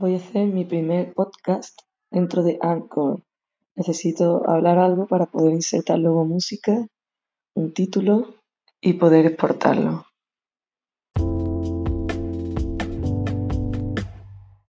Voy a hacer mi primer podcast dentro de Anchor. Necesito hablar algo para poder insertar luego música, un título y poder exportarlo.